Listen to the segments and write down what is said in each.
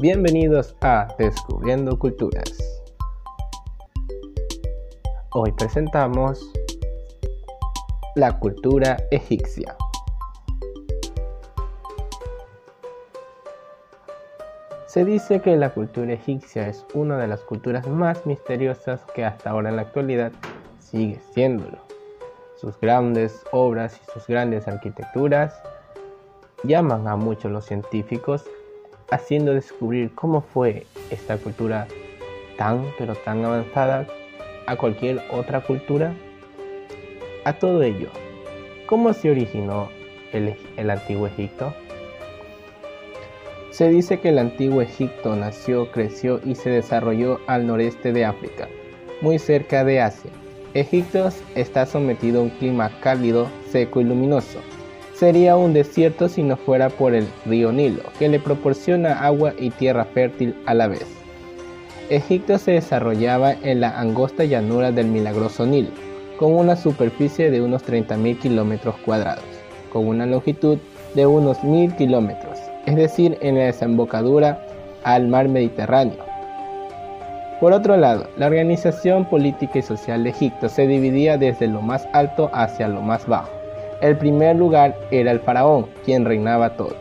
Bienvenidos a Descubriendo Culturas. Hoy presentamos la cultura egipcia. Se dice que la cultura egipcia es una de las culturas más misteriosas que hasta ahora en la actualidad sigue siéndolo. Sus grandes obras y sus grandes arquitecturas llaman a muchos los científicos haciendo descubrir cómo fue esta cultura tan pero tan avanzada a cualquier otra cultura. A todo ello, ¿cómo se originó el, el antiguo Egipto? Se dice que el antiguo Egipto nació, creció y se desarrolló al noreste de África, muy cerca de Asia. Egipto está sometido a un clima cálido, seco y luminoso, sería un desierto si no fuera por el río Nilo, que le proporciona agua y tierra fértil a la vez. Egipto se desarrollaba en la angosta llanura del milagroso Nilo, con una superficie de unos 30.000 kilómetros cuadrados, con una longitud de unos 1.000 kilómetros, es decir, en la desembocadura al mar Mediterráneo. Por otro lado, la organización política y social de Egipto se dividía desde lo más alto hacia lo más bajo. El primer lugar era el faraón, quien reinaba todo.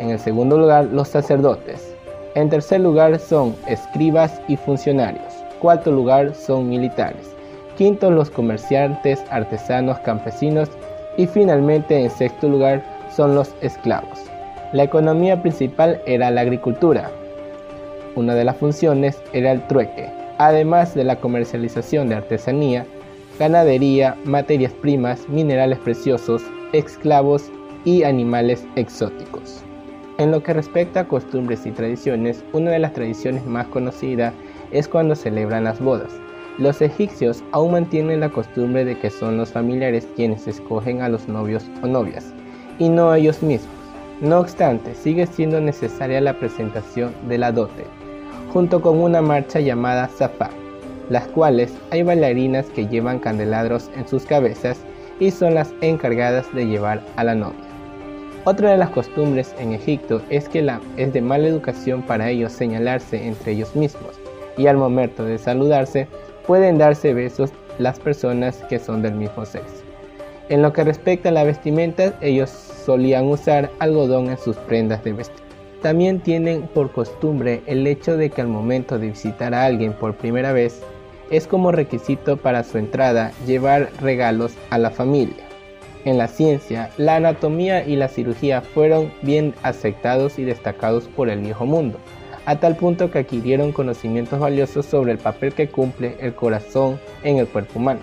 En el segundo lugar, los sacerdotes. En tercer lugar son escribas y funcionarios. Cuarto lugar son militares. Quinto, los comerciantes, artesanos, campesinos. Y finalmente, en sexto lugar, son los esclavos. La economía principal era la agricultura. Una de las funciones era el trueque, además de la comercialización de artesanía ganadería, materias primas, minerales preciosos, esclavos y animales exóticos. En lo que respecta a costumbres y tradiciones, una de las tradiciones más conocidas es cuando celebran las bodas. Los egipcios aún mantienen la costumbre de que son los familiares quienes escogen a los novios o novias, y no ellos mismos. No obstante, sigue siendo necesaria la presentación de la dote, junto con una marcha llamada Zafar, las cuales hay bailarinas que llevan candelabros en sus cabezas y son las encargadas de llevar a la novia. Otra de las costumbres en Egipto es que la, es de mala educación para ellos señalarse entre ellos mismos y al momento de saludarse pueden darse besos las personas que son del mismo sexo. En lo que respecta a la vestimenta, ellos solían usar algodón en sus prendas de vestir. También tienen por costumbre el hecho de que al momento de visitar a alguien por primera vez es como requisito para su entrada llevar regalos a la familia. En la ciencia, la anatomía y la cirugía fueron bien aceptados y destacados por el viejo mundo, a tal punto que adquirieron conocimientos valiosos sobre el papel que cumple el corazón en el cuerpo humano,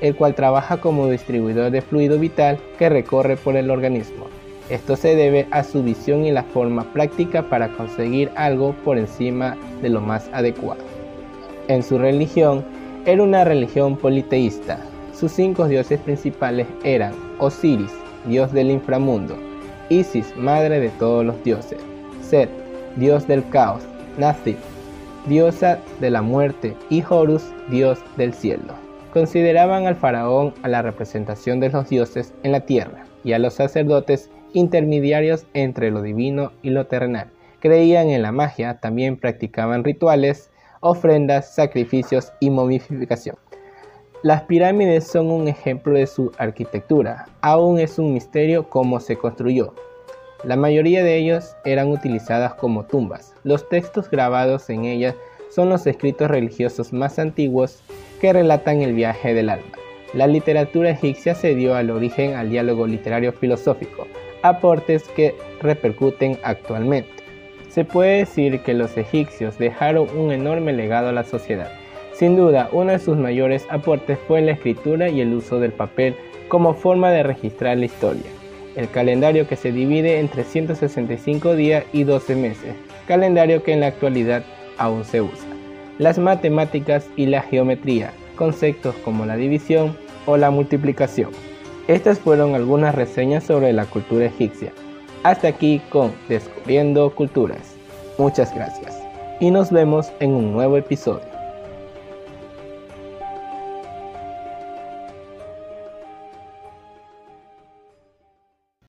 el cual trabaja como distribuidor de fluido vital que recorre por el organismo. Esto se debe a su visión y la forma práctica para conseguir algo por encima de lo más adecuado. En su religión, era una religión politeísta. Sus cinco dioses principales eran Osiris, dios del inframundo, Isis, madre de todos los dioses, Set, dios del caos, Nazi, diosa de la muerte, y Horus, dios del cielo. Consideraban al faraón a la representación de los dioses en la tierra y a los sacerdotes intermediarios entre lo divino y lo terrenal. Creían en la magia, también practicaban rituales ofrendas, sacrificios y momificación. Las pirámides son un ejemplo de su arquitectura, aún es un misterio cómo se construyó. La mayoría de ellos eran utilizadas como tumbas. Los textos grabados en ellas son los escritos religiosos más antiguos que relatan el viaje del alma. La literatura egipcia se dio al origen al diálogo literario filosófico, aportes que repercuten actualmente. Se puede decir que los egipcios dejaron un enorme legado a la sociedad. Sin duda, uno de sus mayores aportes fue la escritura y el uso del papel como forma de registrar la historia. El calendario que se divide en 365 días y 12 meses, calendario que en la actualidad aún se usa. Las matemáticas y la geometría, conceptos como la división o la multiplicación. Estas fueron algunas reseñas sobre la cultura egipcia. Hasta aquí con Descubriendo Culturas. Muchas gracias y nos vemos en un nuevo episodio.